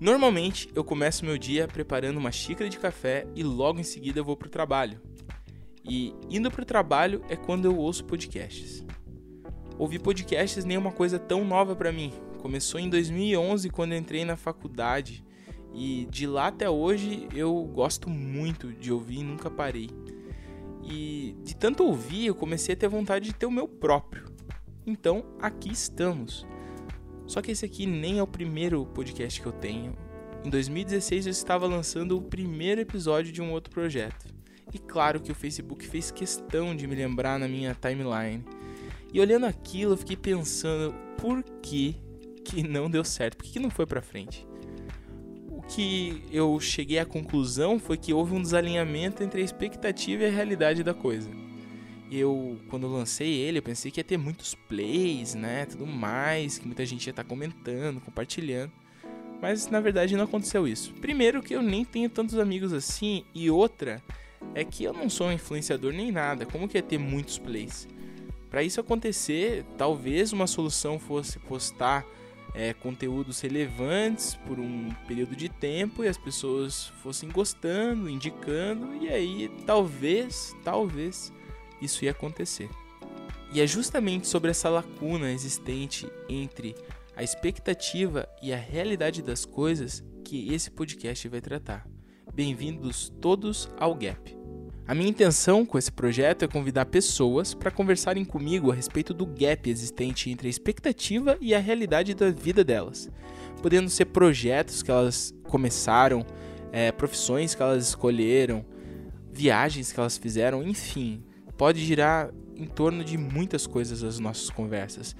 Normalmente eu começo meu dia preparando uma xícara de café e logo em seguida vou pro trabalho. E indo pro trabalho é quando eu ouço podcasts. Ouvir podcasts nem é uma coisa tão nova para mim. Começou em 2011 quando entrei na faculdade e de lá até hoje eu gosto muito de ouvir e nunca parei. E de tanto ouvir, eu comecei a ter vontade de ter o meu próprio. Então, aqui estamos. Só que esse aqui nem é o primeiro podcast que eu tenho. Em 2016 eu estava lançando o primeiro episódio de um outro projeto. E claro que o Facebook fez questão de me lembrar na minha timeline. E olhando aquilo, eu fiquei pensando por que que não deu certo, por que, que não foi para frente que eu cheguei à conclusão foi que houve um desalinhamento entre a expectativa e a realidade da coisa. Eu, quando lancei ele, eu pensei que ia ter muitos plays, né, tudo mais, que muita gente ia estar tá comentando, compartilhando. Mas na verdade não aconteceu isso. Primeiro que eu nem tenho tantos amigos assim e outra é que eu não sou um influenciador nem nada. Como que ia ter muitos plays? Para isso acontecer, talvez uma solução fosse postar é, conteúdos relevantes por um período de tempo e as pessoas fossem gostando, indicando, e aí talvez, talvez isso ia acontecer. E é justamente sobre essa lacuna existente entre a expectativa e a realidade das coisas que esse podcast vai tratar. Bem-vindos todos ao Gap. A minha intenção com esse projeto é convidar pessoas para conversarem comigo a respeito do gap existente entre a expectativa e a realidade da vida delas, podendo ser projetos que elas começaram, é, profissões que elas escolheram, viagens que elas fizeram, enfim, pode girar em torno de muitas coisas as nossas conversas.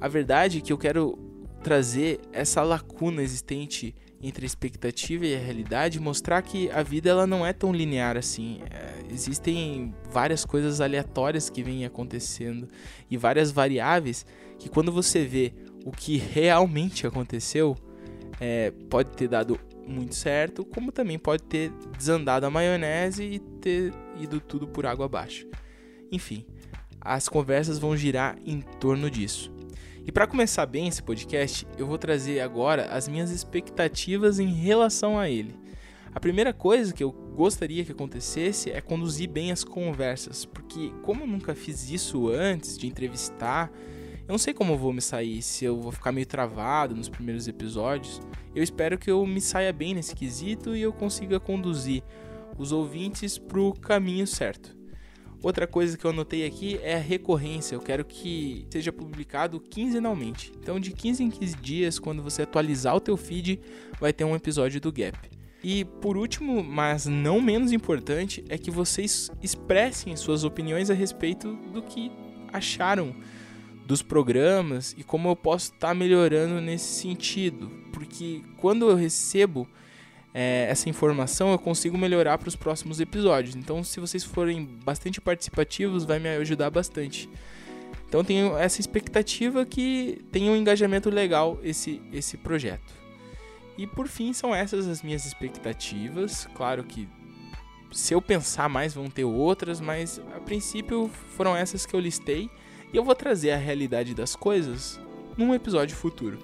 A verdade é que eu quero trazer essa lacuna existente entre a expectativa e a realidade, mostrar que a vida ela não é tão linear assim. É, existem várias coisas aleatórias que vêm acontecendo e várias variáveis que quando você vê o que realmente aconteceu, é, pode ter dado muito certo, como também pode ter desandado a maionese e ter ido tudo por água abaixo. Enfim, as conversas vão girar em torno disso. E para começar bem esse podcast, eu vou trazer agora as minhas expectativas em relação a ele. A primeira coisa que eu gostaria que acontecesse é conduzir bem as conversas, porque como eu nunca fiz isso antes de entrevistar, eu não sei como eu vou me sair, se eu vou ficar meio travado nos primeiros episódios. Eu espero que eu me saia bem nesse quesito e eu consiga conduzir os ouvintes para o caminho certo. Outra coisa que eu anotei aqui é a recorrência. Eu quero que seja publicado quinzenalmente. Então, de 15 em 15 dias, quando você atualizar o teu feed, vai ter um episódio do Gap. E por último, mas não menos importante, é que vocês expressem suas opiniões a respeito do que acharam dos programas e como eu posso estar tá melhorando nesse sentido. Porque quando eu recebo é, essa informação, eu consigo melhorar para os próximos episódios. Então, se vocês forem bastante participativos, vai me ajudar bastante. Então, tenho essa expectativa que tenha um engajamento legal esse, esse projeto. E por fim, são essas as minhas expectativas. Claro que se eu pensar mais, vão ter outras, mas a princípio foram essas que eu listei. E eu vou trazer a realidade das coisas num episódio futuro.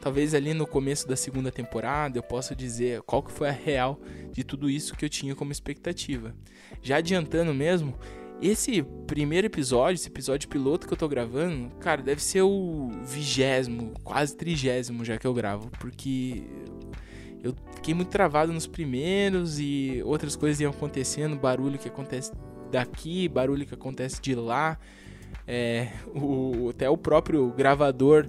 Talvez ali no começo da segunda temporada eu possa dizer qual que foi a real de tudo isso que eu tinha como expectativa. Já adiantando mesmo, esse primeiro episódio, esse episódio piloto que eu tô gravando, cara, deve ser o vigésimo, quase trigésimo já que eu gravo, porque eu fiquei muito travado nos primeiros e outras coisas iam acontecendo, barulho que acontece daqui, barulho que acontece de lá, é, o, até o próprio gravador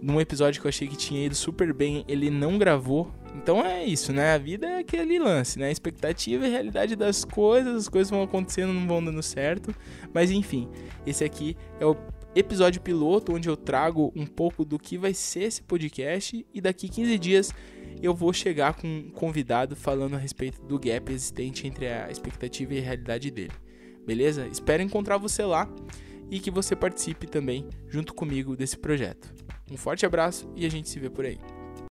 num episódio que eu achei que tinha ido super bem, ele não gravou. Então é isso, né? A vida é aquele lance, né? A expectativa e a realidade das coisas, as coisas vão acontecendo, não vão dando certo. Mas enfim, esse aqui é o episódio piloto onde eu trago um pouco do que vai ser esse podcast e daqui 15 dias eu vou chegar com um convidado falando a respeito do gap existente entre a expectativa e a realidade dele. Beleza? Espero encontrar você lá e que você participe também junto comigo desse projeto. Um forte abraço e a gente se vê por aí.